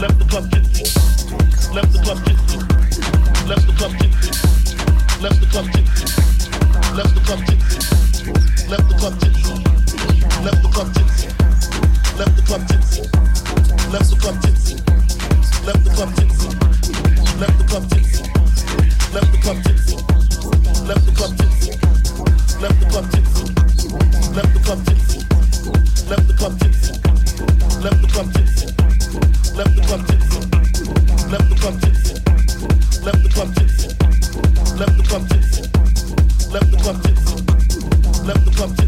left the club tipsy, left the club tipsy, left the club tipsy, left the club tipsy, left the club tipsy, left the club tipsy, left the club tipsy, left the club tipsy, left the club tipsy, left the club tipsy, left the club tipsy, left the club tipsy, left the club tipsy, left the club tipsy, left the club tipsy, left the club tipsy, left the club tipsy, left the club tipsy, left the club tipsy left the club tipsy, left the club tipsy, left the club tipsy, left the club.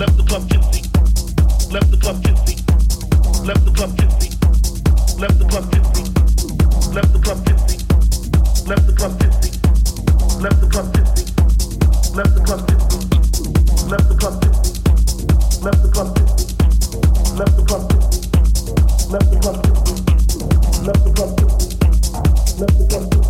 left the club tipsy, left the club tipsy, left the club tipsy, left the club tipsy, left the club tipsy, left the club tipsy, left the club tipsy, left the club tipsy, left the club tipsy, left the club tipsy, left the club tipsy, left the club tipsy, left the club tipsy, left the club tipsy.